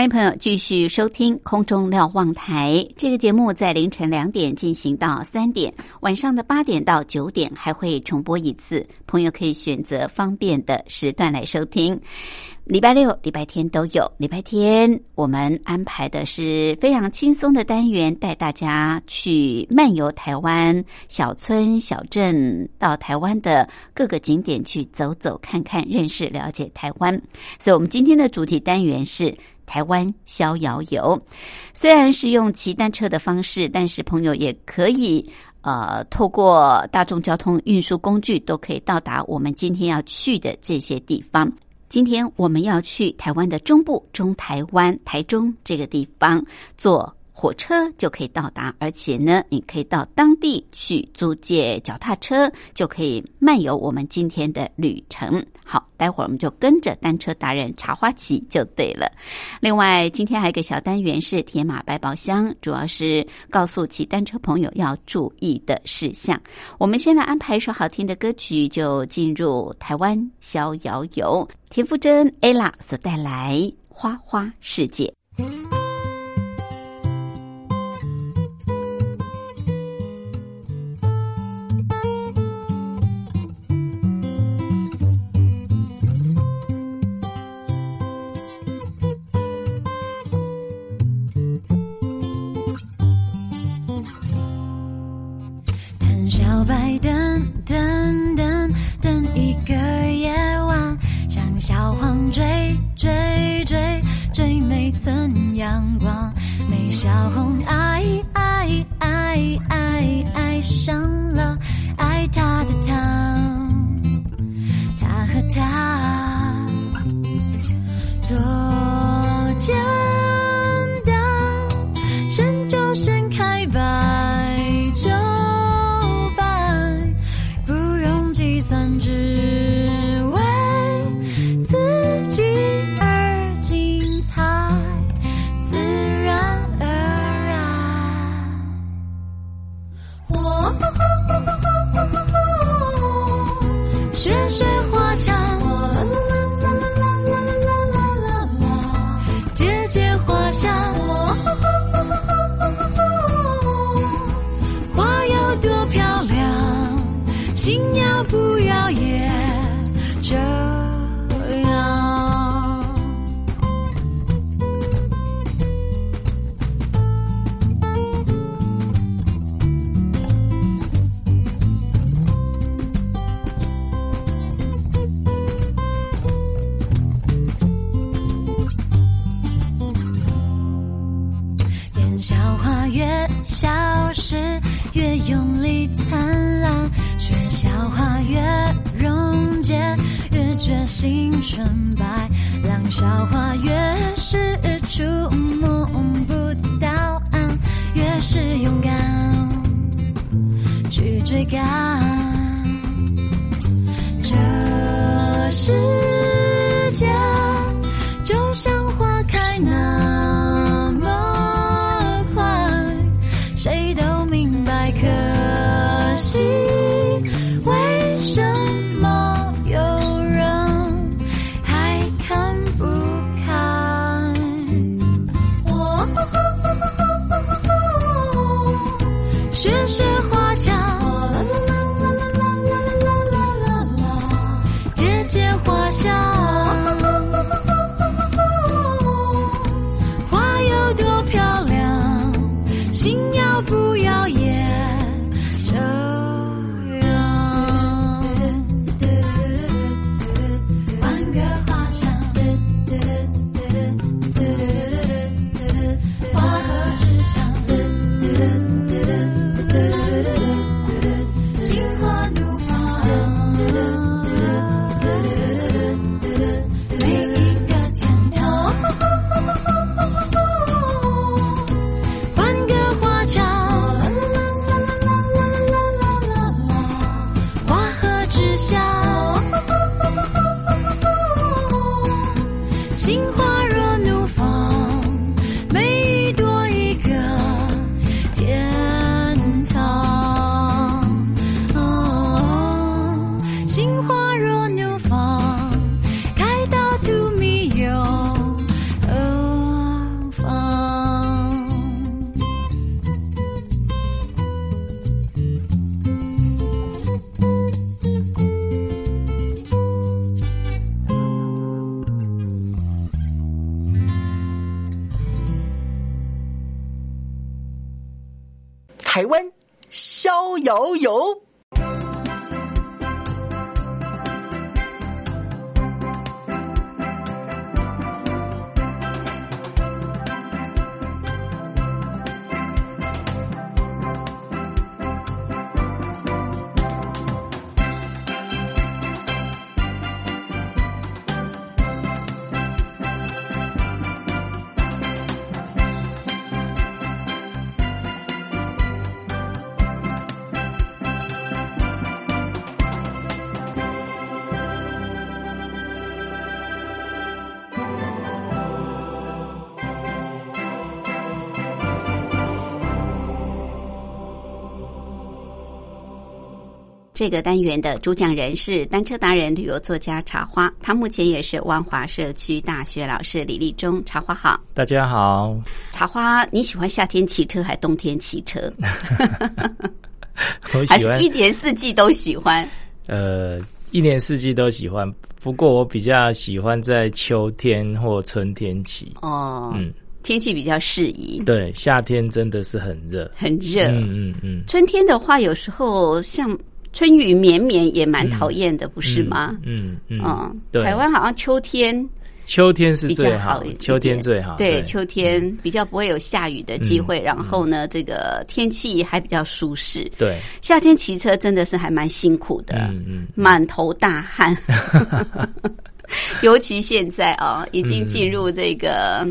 欢迎朋友继续收听空中瞭望台这个节目，在凌晨两点进行到三点，晚上的八点到九点还会重播一次。朋友可以选择方便的时段来收听。礼拜六、礼拜天都有。礼拜天我们安排的是非常轻松的单元，带大家去漫游台湾小村小镇，到台湾的各个景点去走走看看，认识了解台湾。所以，我们今天的主题单元是。台湾逍遥游，虽然是用骑单车的方式，但是朋友也可以呃，透过大众交通运输工具都可以到达我们今天要去的这些地方。今天我们要去台湾的中部，中台湾台中这个地方做火车就可以到达，而且呢，你可以到当地去租借脚踏车，就可以漫游我们今天的旅程。好，待会儿我们就跟着单车达人茶花骑就对了。另外，今天还有个小单元是铁马百宝箱，主要是告诉骑单车朋友要注意的事项。我们先来安排一首好听的歌曲，就进入台湾逍遥游。田馥甄 ella 所带来《花花世界》。心纯白，浪小花，越是触摸不到岸，越是勇敢去追赶。摇摇这个单元的主讲人是单车达人、旅游作家茶花，他目前也是万华社区大学老师李立忠。茶花好，大家好。茶花，你喜欢夏天骑车还冬天骑车？我还喜欢是一年四季都喜欢？呃，一年四季都喜欢，不过我比较喜欢在秋天或春天骑。哦，嗯，天气比较适宜，对，夏天真的是很热。很热。嗯嗯嗯，春天的话，有时候像春雨绵绵也蛮讨厌的，不是吗？嗯嗯嗯，对。台湾好像秋天秋天是比最较好，秋天最好。对，秋天比较不会有下雨的机会，然后呢，这个天气还比较舒适。对，夏天骑车真的是还蛮辛苦的，嗯嗯，满头大汗。尤其现在啊，已经进入这个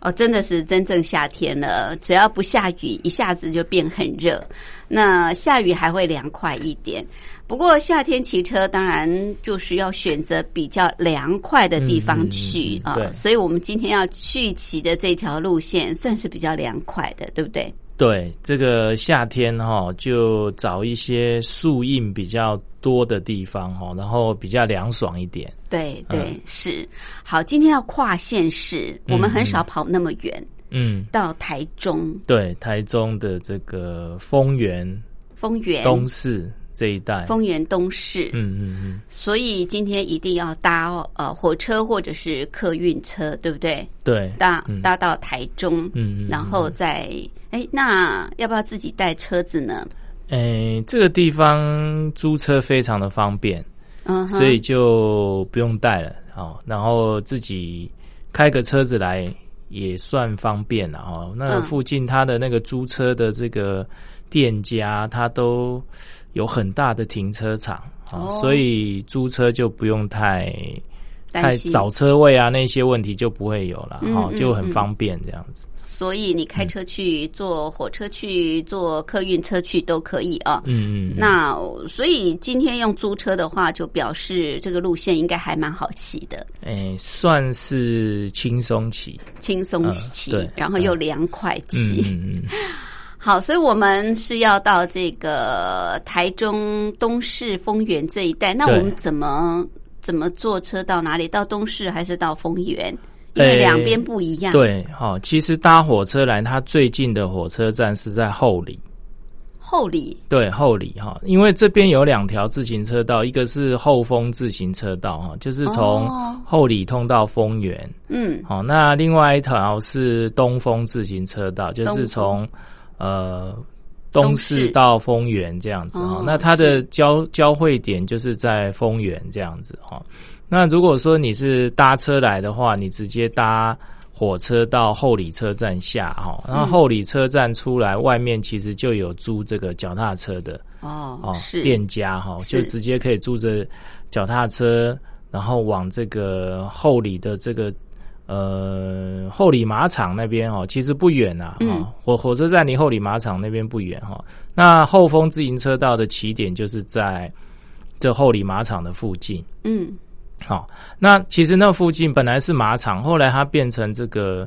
哦，真的是真正夏天了。只要不下雨，一下子就变很热。那下雨还会凉快一点。不过夏天骑车当然就是要选择比较凉快的地方去啊，所以我们今天要去骑的这条路线算是比较凉快的，对不对？对，这个夏天哈、就找一些树荫比较多的地方哈、然后比较凉爽一点。对对、嗯是。好，今天要跨县市，我们很少跑那么远，嗯，到台中对，台中的这个丰原丰原东市这一带。丰原东市，嗯嗯嗯，所以今天一定要搭呃火车或者是客运车，对不对？对，搭嗯搭到台中，嗯嗯，然后再哎，那要不要自己带车子呢？哎，这个地方租车非常的方便，嗯哼，所以就不用带了哦。然后自己开个车子来也算方便了哦。那嗯附近它的那个租车的这个店家，它都有很大的停车场啊哦，所以租车就不用太太找车位啊那些问题就不会有了哈，就很嗯方便这样子。所以你开车去、坐火车去、坐客运车去都可以啊。嗯嗯，那所以今天用租车的话，就表示这个路线应该还蛮好骑的，诶，算是轻松骑。轻松骑，然后又凉快骑。嗯嗯嗯。好，所以我们是要到这个台中东市丰原这一带，那我们怎么怎么坐车到哪里？到东市还是到丰原？因为诶两边不一样。，对，好、其实搭火车来，它最近的火车站是在后里。后里对，后里哈，因为这边有两条自行车道，一个是后丰自行车道哈，就是从哦后里通到丰原。嗯，好、那另外一条是东风自行车道，就是从呃东市到丰原这样子哈、哦那它的交交汇点就是在丰原这样子哈、那如果说你是搭车来的话，你直接搭火车到后里车站下哈，然后后里车站出来，外面其实就有租这个脚踏车的哦，哦是。店家哈，是。就直接可以租着脚踏车，然后往这个后里的这个呃后里马场那边哦，其实不远啊，嗯哦火火车站离后里马场那边不远哈。那后丰自行车道的起点就是在这后里马场的附近。嗯好、那其实那附近本来是马场，后来它变成这个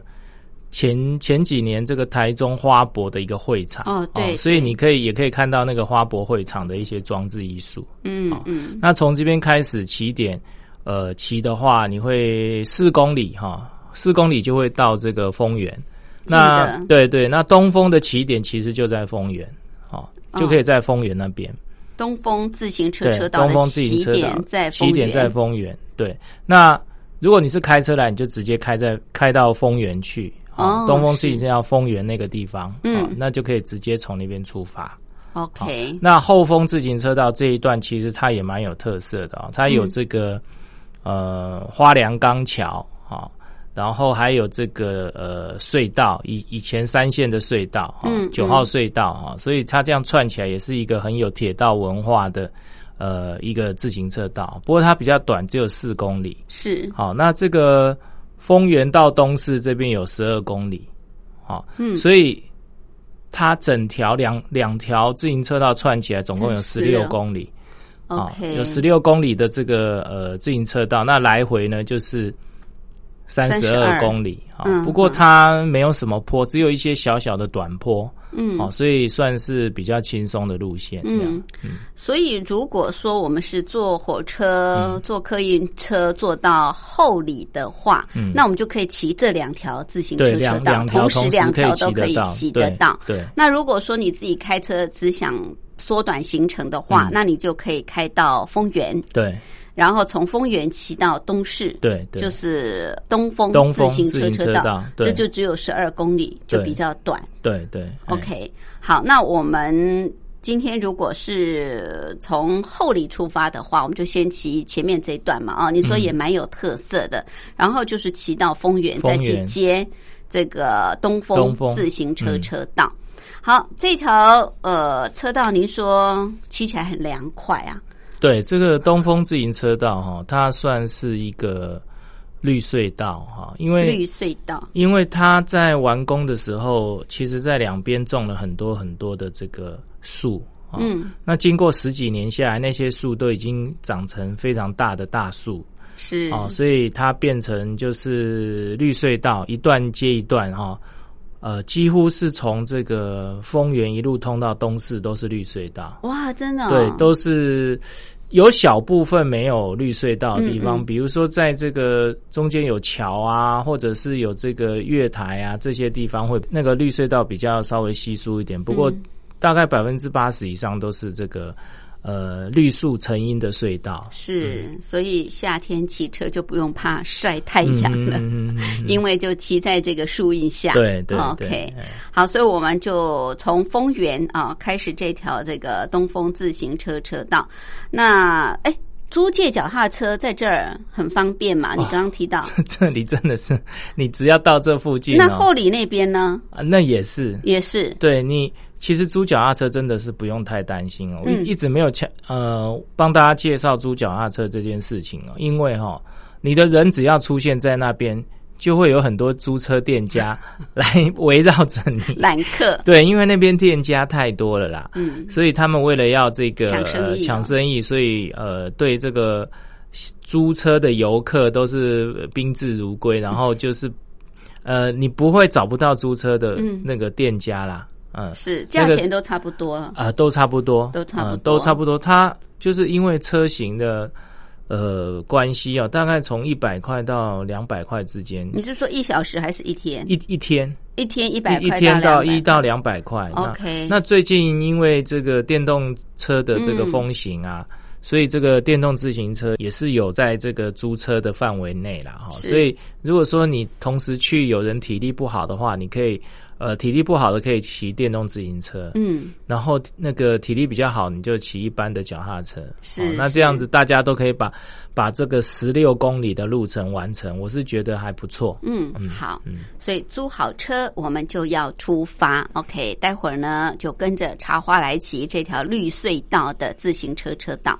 前前几年这个台中花博的一个会场哦对所以你可以也可以看到那个花博会场的一些装置艺术。嗯嗯，那从这边开始起点，呃，骑的话，你会四公里哈，四公里就会到这个丰原。那对对，那东风的起点其实就在丰原，哦，就可以在丰原那边。东风自行车，车道的东风自行起车在起点在丰丰原。对，那如果你是开车来，你就直接开在开到丰原去。哦东风自行车道丰原那个地方，嗯哦那就可以直接从那边出发。OK，那后丰自行车道这一段其实它也蛮有特色的啊、它有这个、呃花梁钢桥啊、然后还有这个呃隧道，以以前三线的隧道啊嗯，九、号隧道啊、所以它这样串起来也是一个很有铁道文化的呃一个自行车道。不过它比较短，只有四公里。是，好，那这个丰原到东市这边有十二公里，好，嗯所以它整条两两条自行车道串起来，总共有十六16公里，啊有十六公里的这个呃自行车道，那来回呢就是三十二32公里啊嗯。不过它没有什么坡，只有一些小小的短坡，嗯。哦，所以算是比较轻松的路线。嗯，所以如果说我们是坐火车、坐客运车坐到后里的话，嗯。那我们就可以骑这两条自行车，车两道，同时可以条都可以骑得到。对，对。那如果说你自己开车只想缩短行程的话，嗯。那你就可以开到丰原，对然后从丰原骑到东市，对对，就是东风东自行车车道，道这就只有十二公里，就比较短。对对哎 OK，好，那我们今天如果是从后里出发的话，我们就先骑前面这一段嘛，啊、你说也蛮有特色的。然后就是骑到丰原，再去接这个东风自行车嗯车道。好，这条呃车道，您说骑起来很凉快啊？对，这个东风自行车道哈，它算是一个绿隧道哈，因为绿隧道，因为它在完工的时候，其实在两边种了很多很多的这个树啊。嗯，那经过十几年下来，那些树都已经长成非常大的大树是哦，所以它变成就是绿隧道，一段接一段哈。呃，几乎是从这个丰原一路通到东市都是绿隧道。哇，真的、哦、对，都是有小部分没有绿隧道的地方，嗯嗯比如说在这个中间有桥啊，或者是有这个月台啊，这些地方会那个绿隧道比较稍微稀疏一点。不过嗯大概百分之八十以上都是这个呃绿树成荫的隧道。是，所以夏天骑车就不用怕晒太阳了。嗯因为就骑在这个树荫下，对对对 OK，哎好，所以我们就从丰原啊开始这条这个东风自行车车道。那哎，租借脚踏车在这儿很方便嘛？你刚刚提到，这里真的是你只要到这附近、哦，那后里那边呢啊那也是也是对你，其实租脚踏车真的是不用太担心哦。我嗯。一一直没有强呃帮大家介绍租脚踏车这件事情哦，因为哈、你的人只要出现在那边，就会有很多租车店家 来围绕着你。揽客，对，因为那边店家太多了啦，嗯，所以他们为了要这个抢生意哦呃抢生意，所以呃对这个租车的游客都是宾至如归，然后就是呃你不会找不到租车的嗯。那个店家啦，嗯是价钱都差不多。啊、都差不多，都差不都差不多。它就是因为车型的呃关系啊，大概从一百块到两百块之间，你是说一小时还是一天？一一天一天一百块一一天到一到两百块。OK 那最近因为这个电动车的这个嗯风行啊。所以这个电动自行车也是有在这个租车的范围内啦，哈。所以如果说你同时去，有人体力不好的话，你可以呃体力不好的可以骑电动自行车，嗯，然后那个体力比较好，你就骑一般的脚踏车。是哦那这样子大家都可以把把这个十六公里的路程完成，我是觉得还不错。嗯，好，所以租好车，我们就要出发。OK，待会儿呢就跟着茶花来骑这条绿隧道的自行车车道。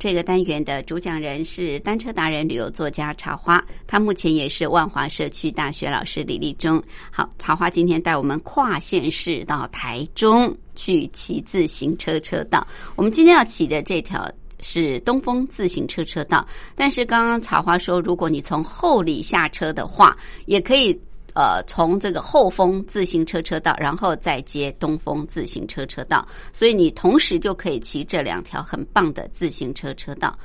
这个单元的主讲人是单车达人、旅游作家茶花，他目前也是万华社区大学老师李立忠。好，茶花今天带我们跨县市到台中去骑自行车车道。我们今天要骑的这条是东风自行车车道，但是刚刚茶花说，如果你从后里下车的话，也可以。呃，从这个后风自行车车道，然后再接东风自行车车道，所以你同时就可以骑这两条很棒的自行车车道。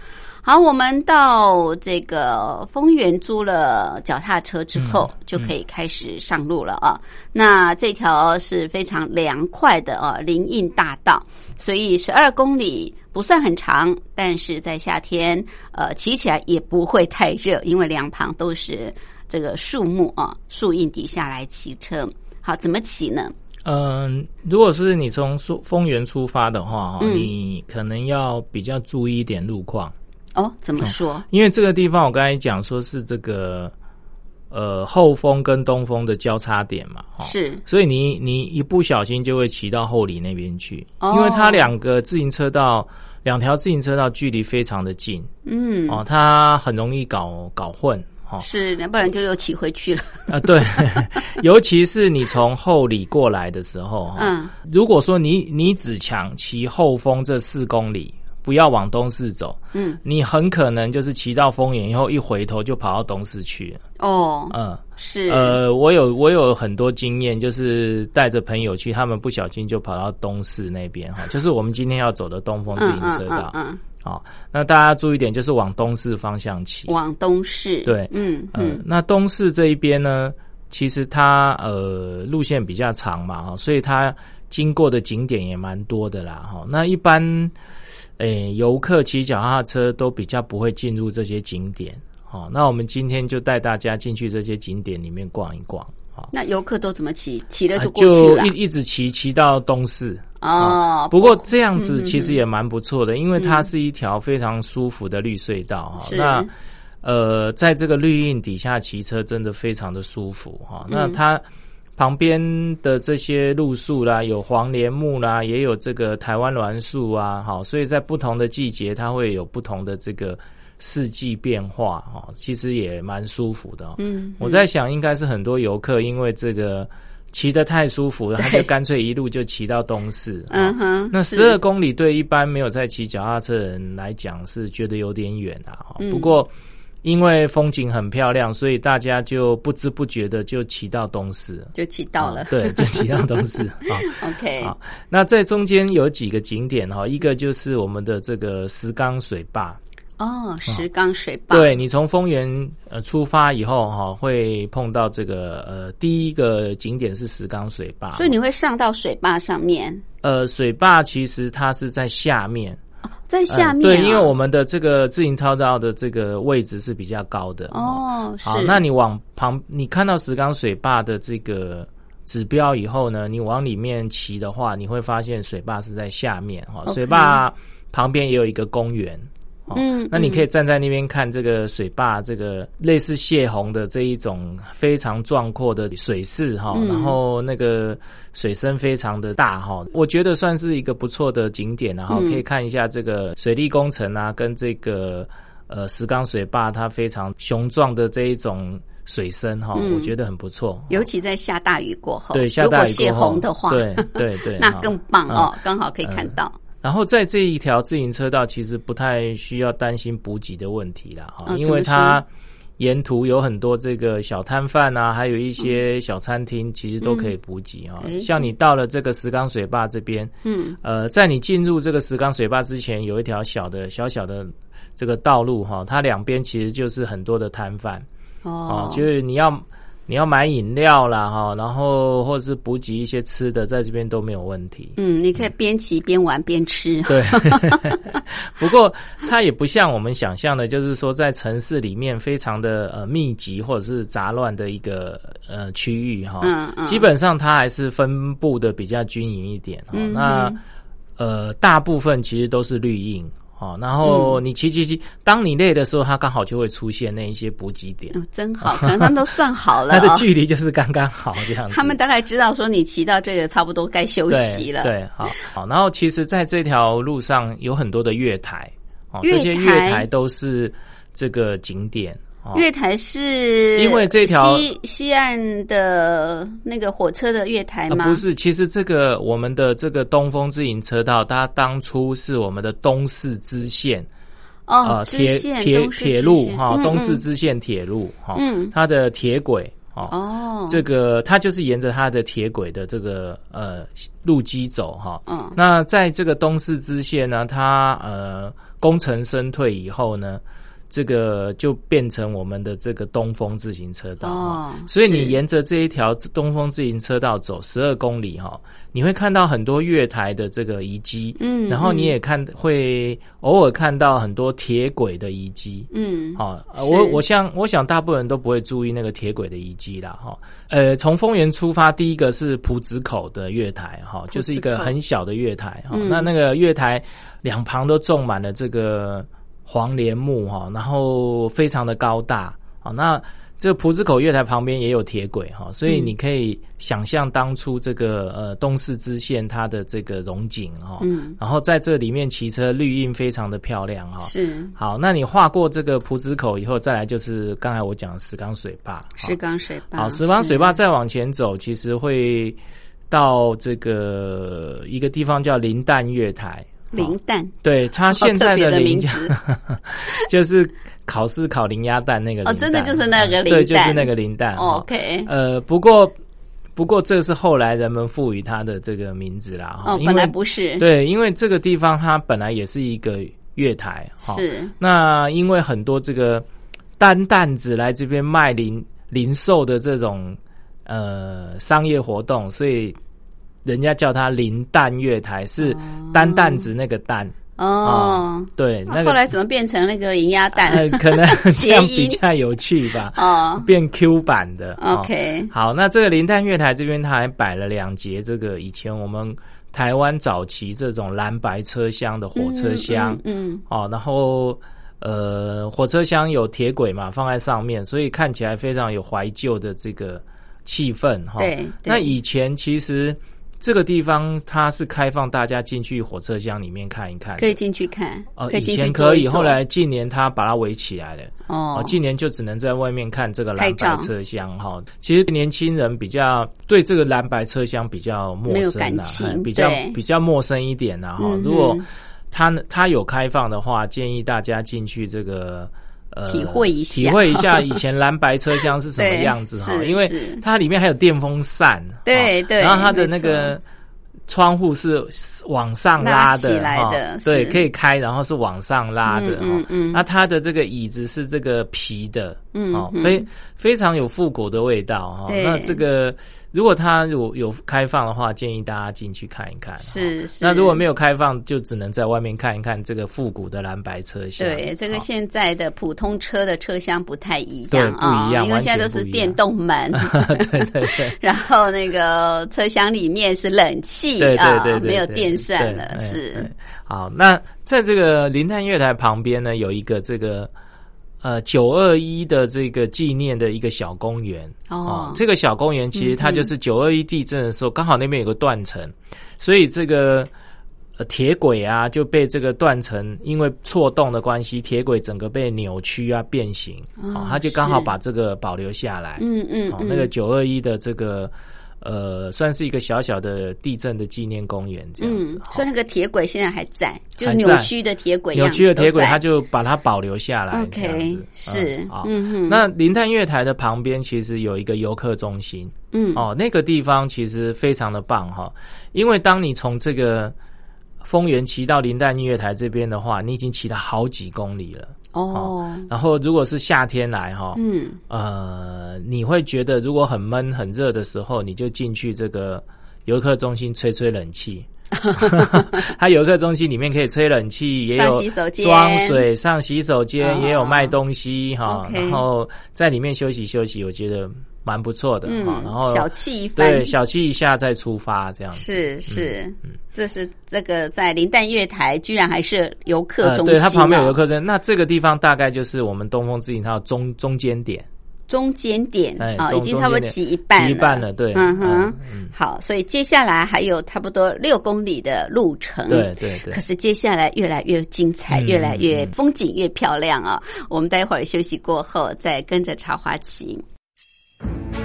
好，我们到这个丰原租了脚踏车之后，就可以开始上路了啊。那这条是非常凉快的啊，林荫大道，所以十二公里不算很长，但是在夏天呃骑起来也不会太热，因为两旁都是。这个树木啊，树荫底下来骑车，好，怎么骑呢？嗯，如果是你从丰丰原出发的话，哈，你可能要比较注意一点路况。哦，怎么说？因为这个地方我刚才讲说是这个呃后风跟东风的交叉点嘛，是，所以你你一不小心就会骑到后里那边去，因为它两个自行车道两条自行车道距离非常的近，嗯，哦，它很容易搞搞混。是，要不然就又骑回去了 啊！对，尤其是你从后里过来的时候，嗯，如果说你你只强骑后峰这四公里，不要往东市走，嗯，你很可能就是骑到丰原以后一回头就跑到东市去了。哦，嗯，是，呃，我有我有很多经验，就是带着朋友去，他们不小心就跑到东市那边哈，就是我们今天要走的东风自行车道。嗯。好，那大家注意点，就是往东市方向骑。往东市，对，嗯嗯。那东市这一边呢，其实它呃路线比较长嘛，哈，所以它经过的景点也蛮多的啦，哈。那一般诶游客骑脚踏车都比较不会进入这些景点，好，那我们今天就带大家进去这些景点里面逛一逛。那游客都怎么骑？骑了就过去了，一一直骑骑到东市哦。不过这样子其实也蛮不错的，因为它是一条非常舒服的绿隧道哈。那呃，在这个绿荫底下骑车真的非常的舒服哈。那它旁边的这些路树啦，有黄连木啦，也有这个台湾栾树啊，好，所以在不同的季节，它会有不同的这个。四季变化哈，其实也蛮舒服的。嗯，我在想，应该是很多游客因为这个骑得太舒服了，他就干脆一路就骑到东市。嗯哼，那十二公里对一般没有在骑脚踏车的人来讲是觉得有点远啊。不过因为风景很漂亮，所以大家就不知不觉的就骑到东市，就骑到了。对，就骑到东市。OK，好，那在中间有几个景点哈，一个就是我们的这个石冈水坝。哦，石冈水坝。对你从丰原呃出发以后哈，会碰到这个呃第一个景点是石冈水坝，所以你会上到水坝上面。呃，水坝其实它是在下面，在下面。对，因为我们的这个自行车道的这个位置是比较高的。哦，好，那你往旁，你看到石冈水坝的这个指标以后呢，你往里面骑的话，你会发现水坝是在下面哈。水坝旁边也有一个公园。嗯，那你可以站在那边看这个水坝，这个类似泄洪的这一种非常壮阔的水势哈，然后那个水深非常的大哈，我觉得算是一个不错的景点，然后可以看一下这个水利工程啊，跟这个呃石冈水坝它非常雄壮的这一种水深哈，我觉得很不错，尤其在下大雨过后，对，下大雨泄洪的话，对对对，那更棒哦，刚好可以看到。然后在这一条自行车道，其实不太需要担心补给的问题了哈，因为它沿途有很多这个小摊贩啊，还有一些小餐厅，其实都可以补给哈、嗯。诶。像你到了这个石冈水坝这边，嗯。呃，在你进入这个石冈水坝之前，有一条小的小小的这个道路哈，它两边其实就是很多的摊贩哦。哦，就是你要你要买饮料啦哈，然后或者是补给一些吃的，在这边都没有问题。嗯，你可以边骑边玩边吃。对，不过它也不像我们想象的，就是说在城市里面非常的呃密集或者是杂乱的一个呃区域哈。嗯嗯基本上它还是分布的比较均匀一点哈。嗯那呃，大部分其实都是绿荫。哦，然后你骑骑骑，当你累的时候，它刚好就会出现那一些补给点，哦，真好，可能他们都算好了哦。它的距离就是刚刚好这样子。他们大概知道说你骑到这个差不多该休息了。对，对，好，好。然后其实，在这条路上有很多的月台，哦，月这些月台台都是这个景点。哦，月台是因为这条西西岸的那个火车的月台吗？呃不是，其实这个我们的这个东风自行车道，它当初是我们的东势支线，哦，呃，铁铁铁路哈，嗯东势嗯支线铁路哈，嗯。它的铁轨哦。哦，这个它就是沿着它的铁轨的这个呃路基走哈，嗯。那在这个东势支线呢，它呃功成身退以后呢，这个就变成我们的这个东风自行车道。哦所以你沿着这一条东风自行车道走十二公里哈，你会看到很多月台的这个遗迹，嗯然后你嗯也看会偶尔看到很多铁轨的遗迹，嗯。好、我我想我想大部分人都不会注意那个铁轨的遗迹啦，哈。呃，从丰原出发，第一个是埔子口的月台，哈，就是一个很小的月台，哈、嗯。那那个月台两旁都种满了这个黄连木，哈，然后非常的高大，好，那。这个浦子口月台旁边也有铁轨哈，所以嗯你可以想象当初这个呃东势支线它的这个荣景哈，嗯然后在这里面骑车绿荫非常的漂亮哈，是好，那你划过这个浦子口以后，再来就是刚才我讲的石冈水坝。石冈水坝。好，石冈水坝再往前走，其实会到这个一个地方叫林淡月台。林蛋，对，他现在的林名字 就是考试考零鸭蛋那个哦真的就是那个林对，就是那个林蛋。哦 OK，呃，不过不过这是后来人们赋予它的这个名字啦。哦，本来不是，对，因为这个地方它本来也是一个月台。哈。是。那因为很多这个单担子来这边卖零零售的这种呃商业活动，所以人家叫它林蛋月台，是单担子那个蛋。哦。对，那个后来怎么变成那个银鸭蛋？呃可能这样比较有趣吧。哦变 Q 版的。哦，OK，好，那这个林淡月台这边，它还摆了两节这个以前我们台湾早期这种蓝白车厢的火车厢。嗯，嗯哦，然后呃，火车厢有铁轨嘛，放在上面，所以看起来非常有怀旧的这个气氛哈。对对那以前其实这个地方它是开放大家进去火车厢里面看一看，可以进去看，呃，以以前可以，后来近年它把它围起来了。哦哦，，近年就只能在外面看这个蓝白车厢哈。其实年轻人比较对这个蓝白车厢比较陌生啊，比较比较陌生一点呐哈嗯。如果哼它它有开放的话，建议大家进去这个。呃，体会一下。体会一下以前蓝白车厢是什么样子哈，因为它里面还有电风扇，对对然后它的那个窗户是往上拉的，哈的对，可以开，然后是往上拉的，哈嗯嗯嗯。那它的这个椅子是这个皮的，哦，嗯哦非非常有复古的味道哈。对那这个如果它有有开放的话，建议大家进去看一看。哈是是。那如果没有开放，就只能在外面看一看这个复古的蓝白车厢。对，这个现在的普通车的车厢不太一样啊，不一样因为现在都是电动门，对对对。然后那个车厢里面是冷气对对啊没有电扇了，是对好，那在这个林泰月台旁边呢，有一个这个呃九二一的这个纪念的一个小公园。哦。这个小公园其实它就是九二一地震的时候，刚好那边有个断层，所以这个。呃，铁轨啊就被这个断层，因为错动的关系，铁轨整个被扭曲啊变形，哦哦，它就刚好把这个保留下来。嗯嗯哦，嗯，那个九二一的这个呃，算是一个小小的地震的纪念公园这样子。所以那个铁轨现在还在，就是扭曲的铁轨，扭曲的铁轨，它就把它保留下来。OK 子是嗯嗯那林潭月台的旁边其实有一个游客中心，嗯哦，那个地方其实非常的棒哈，因为当你从这个丰原骑到林淡音乐台这边的话，你已经骑了好几公里了。哦。然后如果是夏天来哈，嗯。呃，你会觉得如果很闷很热的时候，你就进去这个游客中心吹吹冷气。它游客中心里面可以吹冷气，也有装水、上洗手间，哦。也有卖东西哈。然后在里面休息休息，我觉得蛮不错的哈。然后嗯，小憩一番，对小憩一下再出发这样子。是是，嗯这是这个在林淡月台，居然还是游客呃，中心、对，它旁边有游客客中心，那这个地方大概就是我们东风自行车的中中间点。中间点啊，哎中已经差不多骑一半一半了对嗯哼嗯嗯，好，所以接下来还有差不多六公里的路程，对对对可是接下来越来越精彩，嗯越来越嗯风景越漂亮啊！我们待会儿休息过后再跟着茶花骑。Thank you.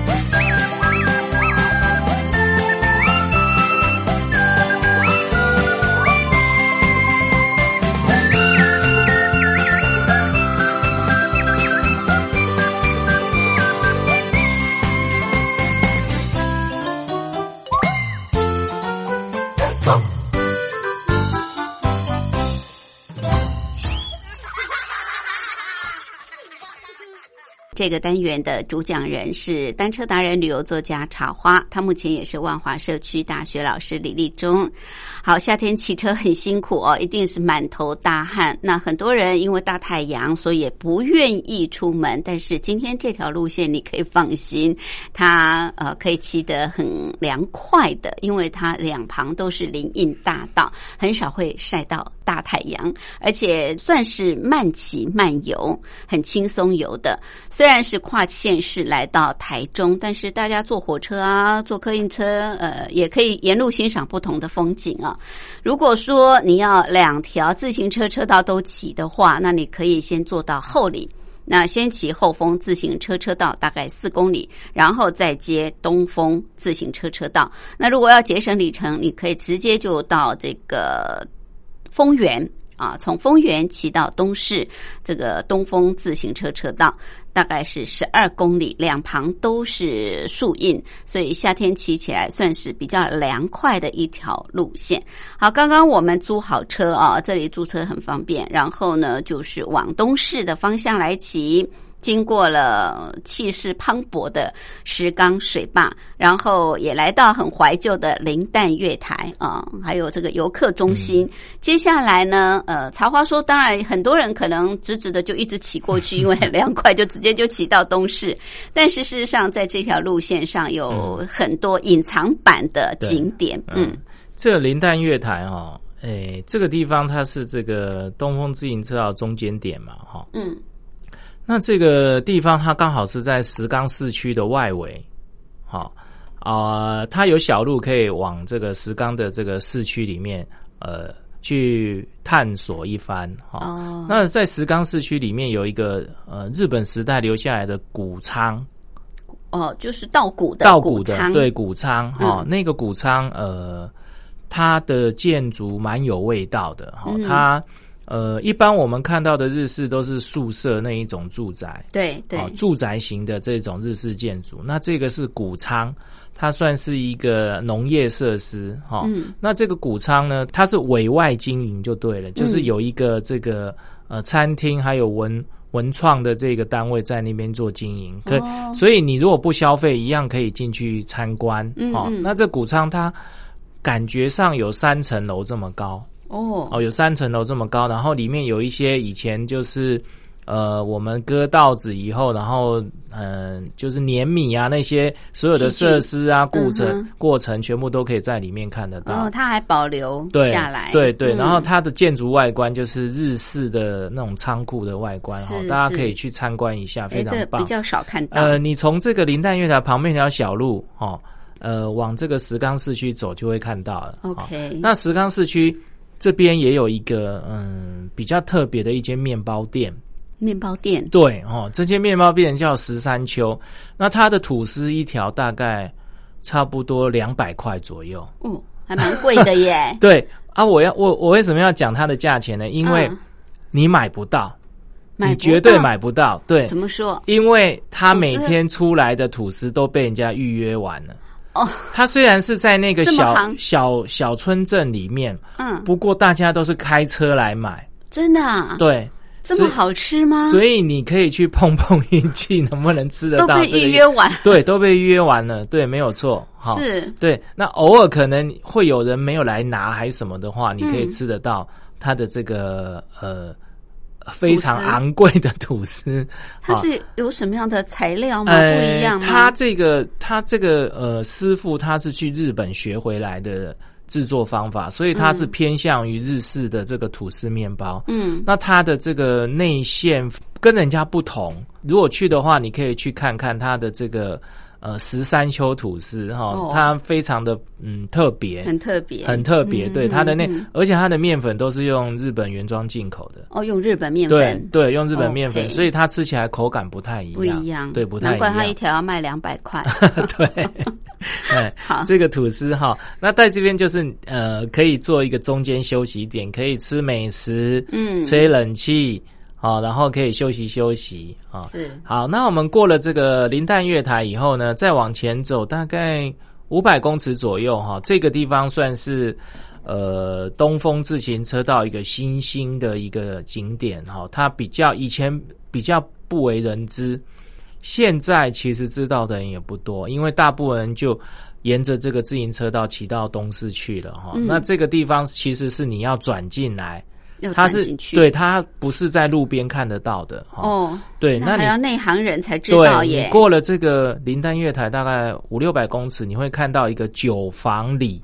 这个单元的主讲人是单车达人、旅游作家茶花，他目前也是万华社区大学老师李立忠。好，夏天骑车很辛苦哦，一定是满头大汗。那很多人因为大太阳，所以也不愿意出门。但是今天这条路线你可以放心，它呃可以骑得很凉快的，因为它两旁都是林荫大道，很少会晒到大太阳，而且算是慢骑慢游，很轻松游的。虽然但是跨县市来到台中，但是大家坐火车啊，坐客运车，呃，也可以沿路欣赏不同的风景啊。如果说你要两条自行车车道都骑的话，那你可以先坐到后里，那先骑后峰自行车车道大概四公里，然后再接东风自行车车道。那如果要节省里程，你可以直接就到这个丰原。啊，从丰源骑到东市这个东风自行车车道，大概是十二公里，两旁都是树荫，所以夏天骑起来算是比较凉快的一条路线。好，刚刚我们租好车啊，这里租车很方便，然后呢，就是往东市的方向来骑。经过了气势磅礴的石冈水坝，然后也来到很怀旧的林淡月台啊，还有这个游客中心。接下来呢，呃，茶花说，当然很多人可能直直的就一直骑过去，因为很凉快，就直接就骑到东市。但是事实上，在这条路线上有很多隐藏版的景点。嗯，这个林淡月台哈，哎，这个地方它是这个东风自行车道中间点嘛，哈，嗯。那这个地方它刚好是在石冈市区的外围，好啊，它有小路可以往这个石冈的这个市区里面呃去探索一番哈。那在石冈市区里面有一个呃日本时代留下来的谷仓，哦，就是稻谷的稻谷的对谷仓哈，那个谷仓呃，它的建筑蛮有味道的哈，它。呃，一般我们看到的日式都是宿舍那一种住宅，对对，住宅型的这种日式建筑。那这个是谷仓，它算是一个农业设施哈。那这个谷仓呢，它是委外经营就对了，就是有一个这个呃餐厅，还有文文创的这个单位在那边做经营。可，所以你如果不消费，一样可以进去参观。哦，那这谷仓它感觉上有三层楼这么高。哦哦，有三层楼这么高，然后里面有一些以前就是，呃，我们割稻子以后，然后嗯，就是碾米啊那些所有的设施啊，过程过程全部都可以在里面看得到。哦，它还保留下来。对对，然后它的建筑外观就是日式的那种仓库的外观哈，大家可以去参观一下，非常棒。比较少看到。呃，你从这个林旦月台旁边一条小路哦，呃，往这个石冈市区走就会看到了。OK，那石冈市区。这边也有一个嗯比较特别的一间面包店，面包店对哦，这间面包店叫十三秋，那它的吐司一条大概差不多两百块左右，嗯，还蛮贵的耶。对啊，我要我我为什么要讲它的价钱呢？因为你买不到，你绝对买不到。对，怎么说？因为他每天出来的吐司都被人家预约完了。哦，它虽然是在那个小小小村镇里面，嗯，不过大家都是开车来买，真的，对，这么好吃吗？所以你可以去碰碰运气，能不能吃得到？都被预约完，对，都被预约完了，对，没有错，是，对。那偶尔可能会有人没有来拿，还是什么的话，你可以吃得到它的这个呃。非常昂贵的吐司，它是有什么样的材料吗？不一样吗？他这个他这个呃师傅他是去日本学回来的制作方法，所以它是偏向于日式的这个吐司面包。嗯，那它的这个内馅跟人家不同。如果去的话，你可以去看看它的这个呃十三秋吐司哈，哦。它非常的嗯特别，很特别，很特别，嗯对它的那而且它的面粉都是用日本原装进口的。哦，用日本面粉，对，用日本面粉所以它吃起来口感不太一样，不一样，对，不太一样。难怪它一。条要卖两百块。对，哎，好，这个吐司哈，那在这边就是呃，可以做一个中间休息点，可以吃美食，嗯。吹冷气，好，然后可以休息休息啊。是好，那我们过了这个林淡月台以后呢，再往前走大概五百公尺左右哈，这个地方算是呃东风自行车道一个新兴的一个景点哈，它比较以前比较不为人知，现在其实知道的人也不多，因为大部分人就。沿着这个自行车道骑到东市去了哈，嗯那这个地方其实是你要转进来，要它是对它不是在路边看得到的哈。哦，对，那要内行人才知道对，耶。过了这个林丹月台大概五六百公尺，你会看到一个酒房里，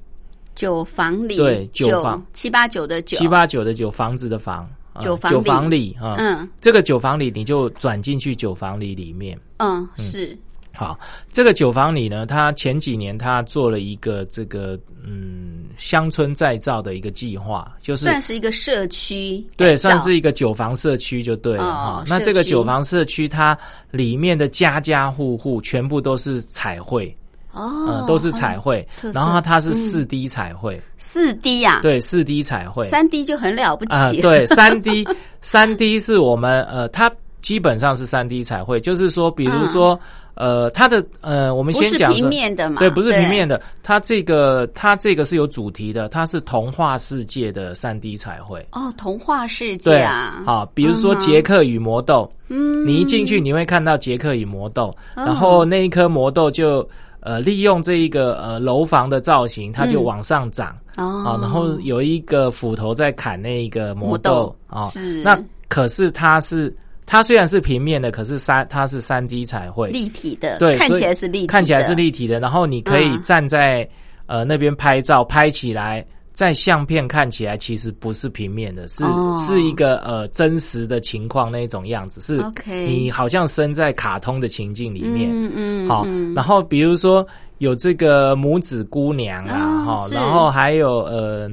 酒房里，对酒房七八九的九，七八九的九房子的房，啊九房里九房里啊，嗯这个酒房里你就转进去酒房里里面。嗯是好，这个九房里呢，他前几年他做了一个这个嗯乡村再造的一个计划，就是算是一个社区改对，算是一个酒房社区就对了哦哈、那这个酒房社区，它里面的家家户户全部都是彩绘，哦呃，，都是彩绘然后它是嗯。四 D 彩绘，四 D 呀，对，四 D 彩绘，三 D 就很了不啊、起，对，三 D，三 D 是我们呃，它基本上是三 D 彩绘，就是说，比如说、呃，它的呃，我们先讲平。面的嘛，对，不是平面的，它这个它这个是有主题的，它是童话世界的三 D 彩绘。哦，童话世界对啊，好，比如说杰克与魔豆，嗯，你一进去你会看到杰克与魔豆，哦。然后那一颗魔豆就呃利用这一个呃楼房的造型，它就嗯往上涨。哦。啊，然后有一个斧头在砍那一个魔魔豆豆啊。是。那可是它是它虽然是平面的，可是三它是三 D 彩绘，立体的，对，看起来是立体的，看起来是立体的，然后你可以嗯站在、呃那边拍照，拍起来。在相片看起来其实不是平面的，是、哦是一个呃真实的情况那种样子，是 OK 你好像身在卡通的情境里面。嗯嗯，好，嗯然后比如说有这个拇指姑娘啊，哈、哦然后还有呃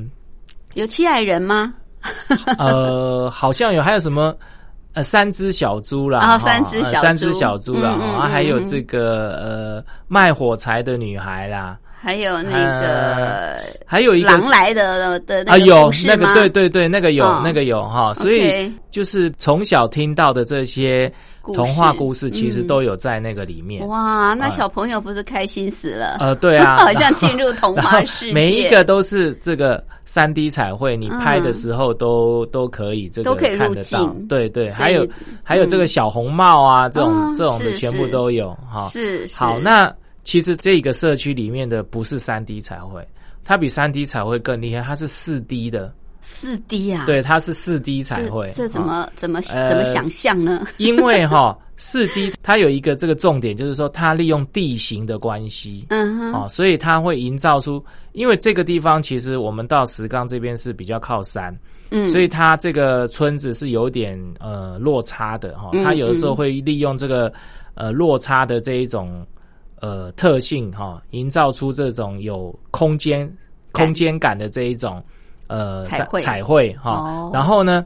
有七矮人吗？呃，好像有还有什么呃三只小猪啦，三只小呃三只猪小猪啦，啊还有嗯这个呃卖火柴的女孩啦，还有那个还有一个是狼来的的那啊，有那个对对对，那个有、哦。那个有哈，所以就是从小听到的这些童话故事，其实嗯都有在那个里面。哇，那啊小朋友不是开心死了？呃，对啊，好像进入童话世界，每一个都是这个三 D 彩绘，你拍的时候都、都可以这个都可以看得到镜。对对，还有、还有这个小红帽啊，这种、哦这种的全部都有哈。是是好，那其实这个社区里面的不是三 D 彩绘，它比三 D 彩绘更厉害，它是四 D 的。四 D 啊，对，它是四 D 这，彩绘。这怎哈么怎么呃怎么想象呢？因为哈四 D 它有一个这个重点，就是说它利用地形的关系。嗯哼，哦，所以它会营造出，因为这个地方其实我们到石冈这边是比较靠山，嗯，所以它这个村子是有点呃落差的哈、嗯它有的时候会利用这个呃落差的这一种呃特性哈、营造出这种有空间空间感的这一种呃彩绘。彩绘哈、哦。然后呢。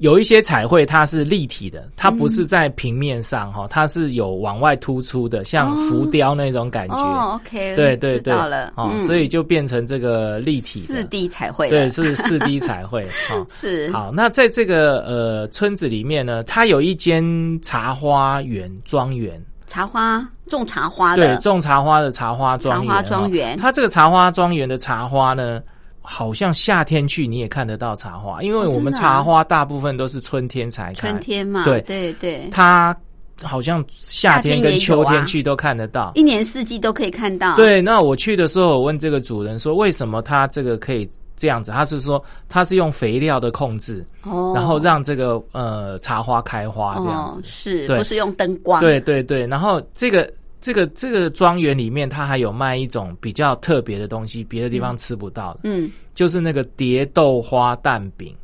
有一些彩绘它是立体的，它不是在平面上哈、它是有往外突出的，像浮雕那种感觉。哦，OK，对对对，知道了，哦，嗯。所以就变成这个立体四 D 彩绘。对，是四 D 彩绘。哦，是。好，那在这个呃村子里面呢，它有一间茶花园庄园，茶花种茶花对，种茶花的茶花庄园。茶花庄园。哦它这个茶花庄园的茶花呢，好像夏天去你也看得到茶花，因为我们茶花大部分都是春天才开，春天嘛，对对对，它好像夏天跟秋天去都看得到。一年四季都可以看到，，对，那我去的时候，我问这个主人说，为什么他这个可以这样子？他是说他是用肥料的控制，哦，然后让这个呃茶花开花这样子哦。是不是用灯光？对对对，然后这个这个这个庄园里面，它还有卖一种比较特别的东西，别的地方吃不到的，嗯就是那个蝶豆花蛋饼。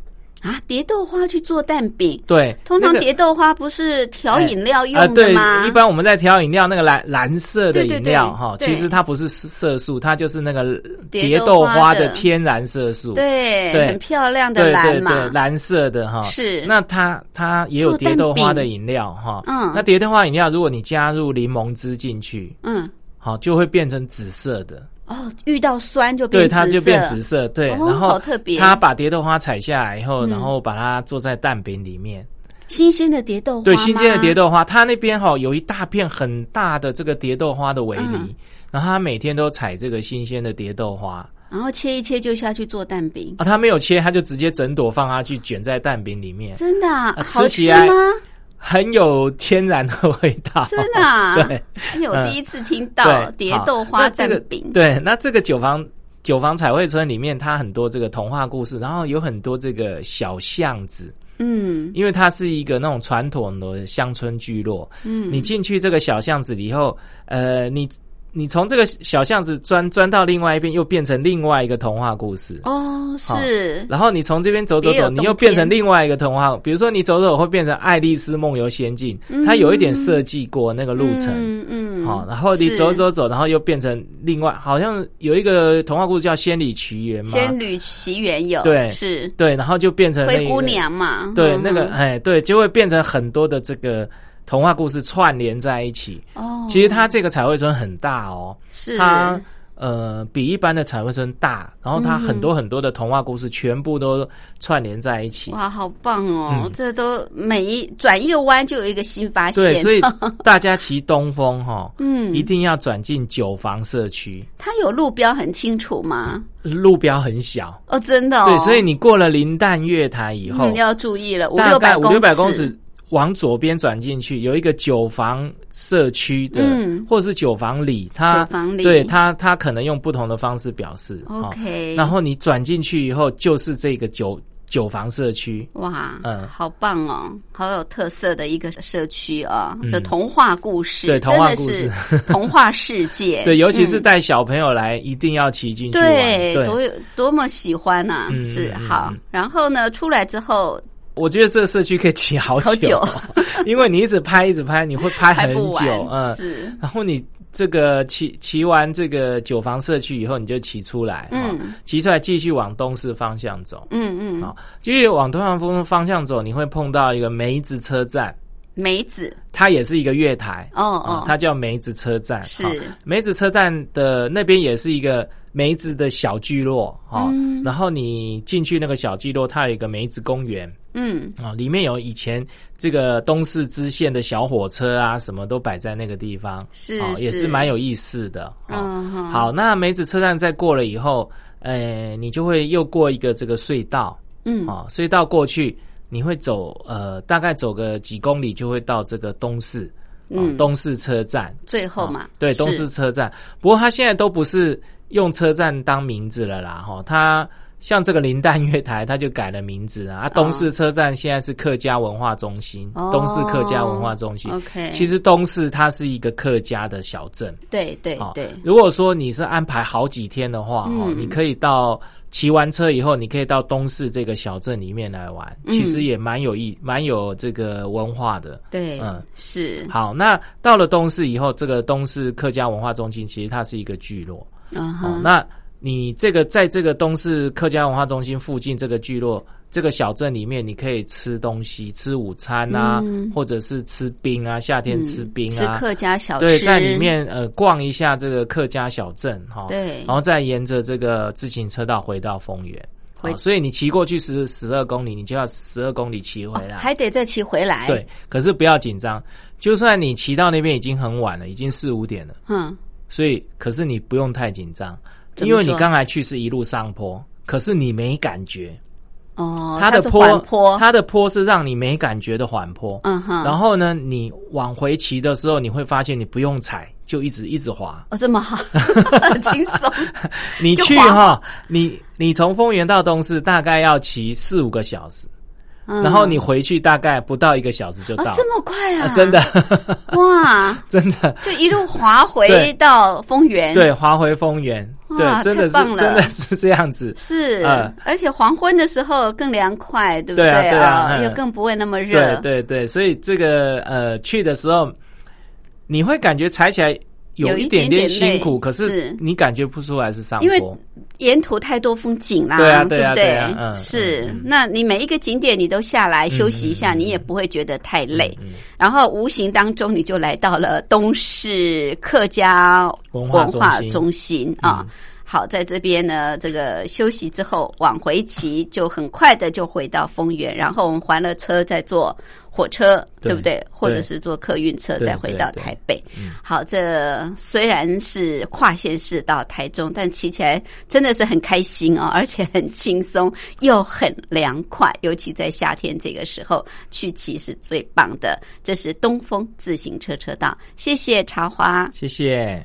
啊，蝶豆花去做蛋饼。对，通常蝶豆花不是调饮料啊，用的对吗？，一般我们在调饮料那个蓝蓝色的饮料哈，其实它不是色素，它就是那个蝶蝶豆豆花的天然色素。对，对很漂亮的蓝嘛。对对，蓝色的哈。是那它它也有蝶豆花的饮料哈。嗯那蝶豆花饮料，如果你加入柠檬汁进去，嗯，好就会变成紫色的。哦，遇到酸就变对，它就变紫色。对，哦然后好特别他把蝶豆花采下来以后，嗯然后把它做在蛋饼里面。新鲜的蝶豆花对，新鲜的蝶豆豆花，它那边哈、有一大片很大的这个蝶豆花的围篱，嗯然后他每天都采这个新鲜的蝶豆花然后切一切就下去做蛋饼。啊，他没有切，他就直接整朵放下去卷在蛋饼里面，真的啊啊好吃吃起来吗？很有天然的味道。真的啊？对，哎呦，我嗯第一次听到蝶豆花那这个蛋饼。对，那这个九房九房彩绘村里面，它很多这个童话故事，然后有很多这个小巷子，嗯因为它是一个那种传统的乡村聚落。嗯，你进去这个小巷子里以后，呃，你你从这个小巷子钻钻到另外一边，又变成另外一个童话故事。哦是然后你从这边走走走，你又变成另外一个童话。比如说你走走会变成《爱丽丝梦游仙境》，它有一点设计过那个路程。嗯嗯，好、然后你走走走，然后又变成另外，好像有一个童话故事叫《仙女奇缘》嘛，仙女奇缘有对是对，然后就变成那个灰姑娘嘛，对，嗯那个嗯哎，对，就会变成很多的这个童话故事串联在一起。哦，其实它这个彩绘村很大哦，是它呃比一般的彩绘村大，然后它很多很多的童话故事全部都串联在一起。哇，好棒哦！嗯这都每一转一个弯就有一个新发现。对，所以 大家骑东风哈、嗯一定要转进九房社区，它有路标很清楚吗？路标很小。哦，真的哦。对，所以你过了林淡月台以后，嗯要注意了，五六百五六百公尺尺。往左边转进去，有一个九房社区的，嗯或者是九房里，他九房里对他他可能用不同的方式表示。哦 OK，然后你转进去以后，就是这个九九房社区。哇，嗯好棒哦，好有特色的一个社区啊！嗯这童话故事，对童话故事 童话世界。对，尤其是嗯带小朋友来，一定要骑进去玩。对，多，有多么喜欢呐、嗯是嗯好嗯。然后呢，出来之后我觉得这个社区可以骑好好久因为你一直拍一直拍，你会拍 拍很，久。嗯，是然后你这个骑骑完这个九房社区以后，你就骑出来，嗯嗯，骑出来继续往东市方向走。嗯嗯，好，继续往东方风方向走，你会碰到一个梅子车站，梅子它也是一个月台。哦啊哦，它叫梅子车站。是好梅子车站的那边也是一个梅子的小聚落哈。嗯然后你进去那个小聚落，它有一个梅子公园嗯啊，里面有以前这个东市支线的小火车啊，什么都摆在那个地方，是啊也是是蛮有意思的。哦好，那梅子车站再过了以后，呃，你就会又过一个这个隧道。嗯啊，隧道过去，你会走呃，大概走个几公里就会到这个东市，啊嗯东市车站。最后嘛啊，对，东市车站。不过它现在都不是用车站当名字了啦，哈，它像这个林丹月台，它就改了名字啊。啊，东市车站现在是客家文化中心，哦东市客家文化中心。OK，其实东市它是一个客家的小镇，对对啊对，如果说你是安排好几天的话，哦，嗯。你可以到骑完车以后，你可以到东市这个小镇里面来玩，嗯。其实也蛮有意，蛮有这个文化的。对，嗯。是，好，那到了东市以后，这个东市客家文化中心其实它是一个聚落。哦那你这个在这个东市客家文化中心附近这个聚落。这个小镇里面，你可以吃东西，吃午餐啊，嗯。或者是吃冰啊，夏天吃冰啊。吃啊，客家小吃，对，在里面呃逛一下这个客家小镇哈，对。然后再沿着这个自行车道回到丰原，回好所以你骑过去十十二公里，你就要十二公里骑回来，还得再骑回来，对，，可是不要紧张，就算你骑到那边已经很晚了，已经四五点了，嗯，所以可是你不用太紧张，因为你刚才去是一路上坡，可是你没感觉，哦，是它的坡，它的坡是让你没感觉的缓坡，嗯哼，然后呢，你往回骑的时候，你会发现你不用踩，就一直一直滑。哦这么好，很 轻松，你去哈，你你从丰原到东市大概要骑四五个小时，嗯。然后你回去大概不到一个小时就到啊，，这么快啊！啊真的。哇，真的。就一路滑回到丰原，，对，滑回丰原，哇对，真的是太棒了。真的是这样子，是，嗯而且黄昏的时候更凉快，对不对？啊对啊嗯。又更不会那么热，对对对，所以这个呃去的时候，你会感觉踩起来有有一一点点辛苦，可是是你感觉不出来是上因为，沿途太多风景啦，对啊对啊不对？啊嗯是那你每一个景点你都下来休息一下，你也不会觉得太累。嗯然后无形当中你就来到了东市客家文化中心中心啊。嗯好，在这边呢，这个休息之后往回骑，就很快的就回到丰原，然后我们还了车，再坐火车，对对不对？或者是坐客运车再回到台北。嗯好，这虽然是跨县市到台中，但骑起来真的是很开心哦，而且很轻松又很凉快，尤其在夏天这个时候去骑是最棒的。这是东风自行车车道，谢谢茶花。谢谢。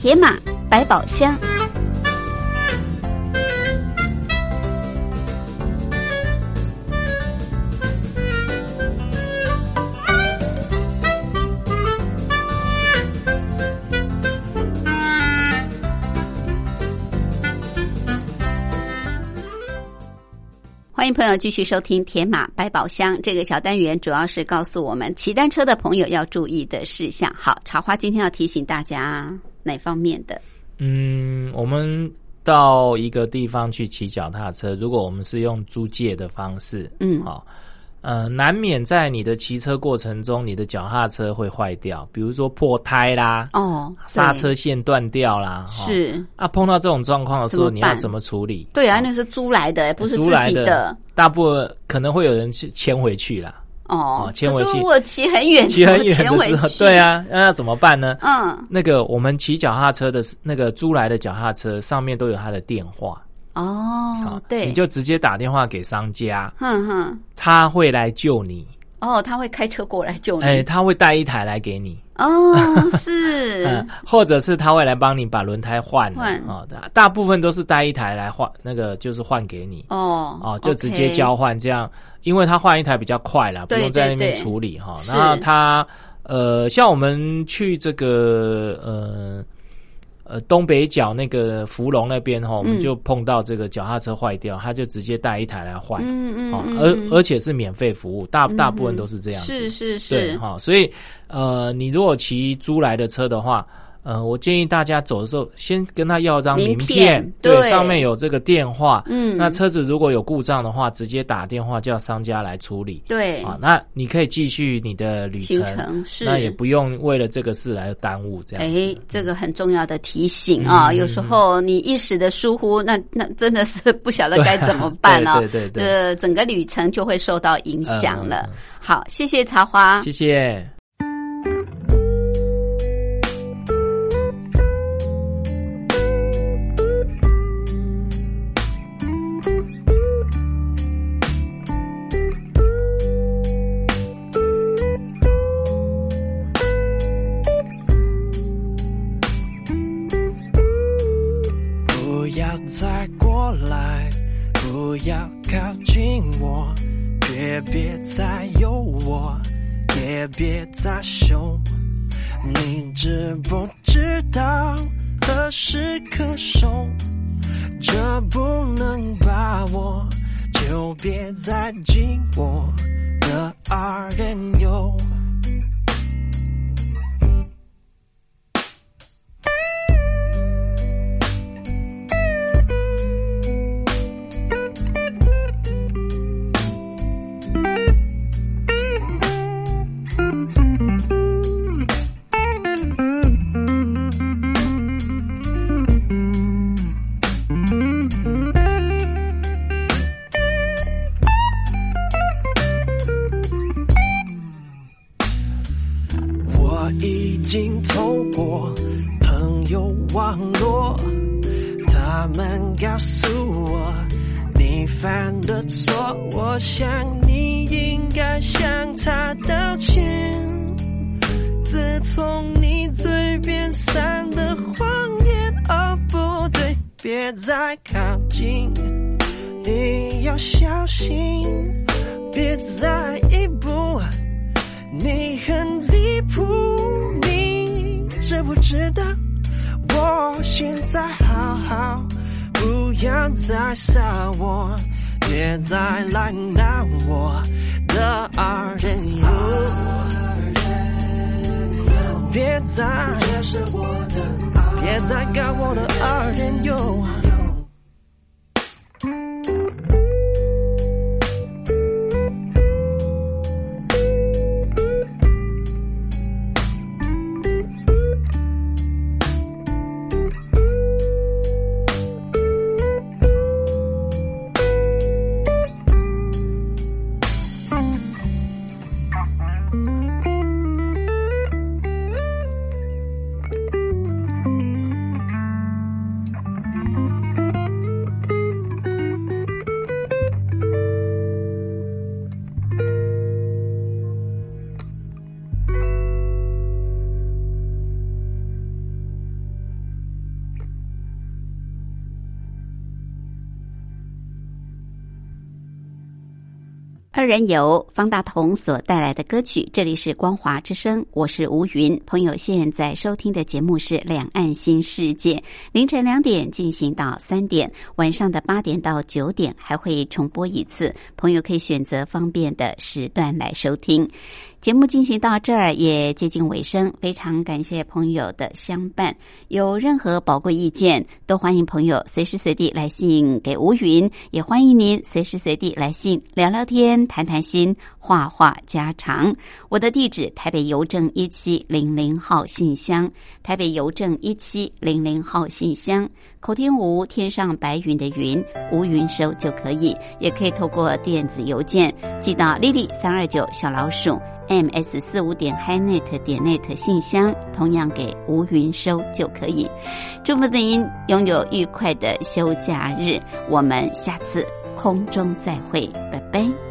铁马百宝箱。欢迎朋友继续收听《铁马百宝箱》这个小单元，主要是告诉我们骑单车的朋友要注意的事项。好，茶花今天要提醒大家哪方面的？嗯，我们到一个地方去骑脚踏车，如果我们是用租借的方式，嗯。好、呃，难免在你的骑车过程中，你的脚踏车会坏掉，比如说破胎啦，哦，刹车线断掉啦，哈是，啊，碰到这种状况的时候，你要怎么处理？对啊，那是租来的，不是自租来己的大部分可能会有人去牵回去啦，哦哦。牵回去。可是我骑很远，骑很远的时候，对，啊，那要怎么办呢？嗯，那个我们骑脚踏车的那个租来的脚踏车上面都有他的电话，哦，对，你就直接打电话给商家，哼哼，他会来救你，哦，他会开车过来救你，哎，他会带一台来给你，哦，是。嗯，，或者是他会来帮你把轮胎换哦，大大部分都是带一台来换，那个就是换给你。哦，哦，就直接交换这样，因为他换一台比较快啦，不对用在那边处理哈。是。然后他呃，像我们去这个呃呃东北角那个福隆那边哈，我们嗯就碰到这个脚踏车坏掉，他就直接带一台来换，嗯嗯而嗯。而且是免费服务，大大部分嗯都是这样子。是是是，对哈、所以呃，你如果骑租来的车的话，呃，我建议大家走的时候先跟他要张名名片对，对上面有这个电话。嗯，那车子如果有故障的话，直接打电话叫商家来处理。对啊，那你可以继续你的旅程，是那也不用为了这个事来耽误这样子。哎，这个很重要的提醒啊！嗯有时候你一时的疏忽，那那真的是不晓得该怎么办啊！对对对对呃，整个旅程就会受到影响了。好，谢谢茶花。谢谢。要靠近我，也别再有我，也别再凶。你知不知道何时可收？这不能把握，就别再紧我的二人游。从你嘴边散的谎言，哦不对，别再靠近，你要小心，别再一步。你很离谱，你知不知道？我现在好好，不要再杀我，别再来拿我的二人游，别再别再搞我的二人游，二人游方大同所带来的歌曲，这里是光华之声，我是吴云。朋友现在收听的节目是《两岸新世界》，凌晨两点进行到三点，晚上的八点到九点还会重播一次，朋友可以选择方便的时段来收听。节目进行到这儿也接近尾声，非常感谢朋友的相伴。有任何宝贵意见，都欢迎朋友随时随地来信给吴云，也欢迎您随时随地来信聊聊天、谈谈心、话话家常。我的地址：台北邮政一七零零号信箱，台北邮政一七零零号信箱。口天吴，天上白云的云，吴云收就可以，也可以透过电子邮件寄到 lily 三二九小老鼠。Ms 四五点 hi net 点 net 信箱，同样给吴云收就可以。祝福您拥有愉快的休假日，我们下次空中再会，拜拜。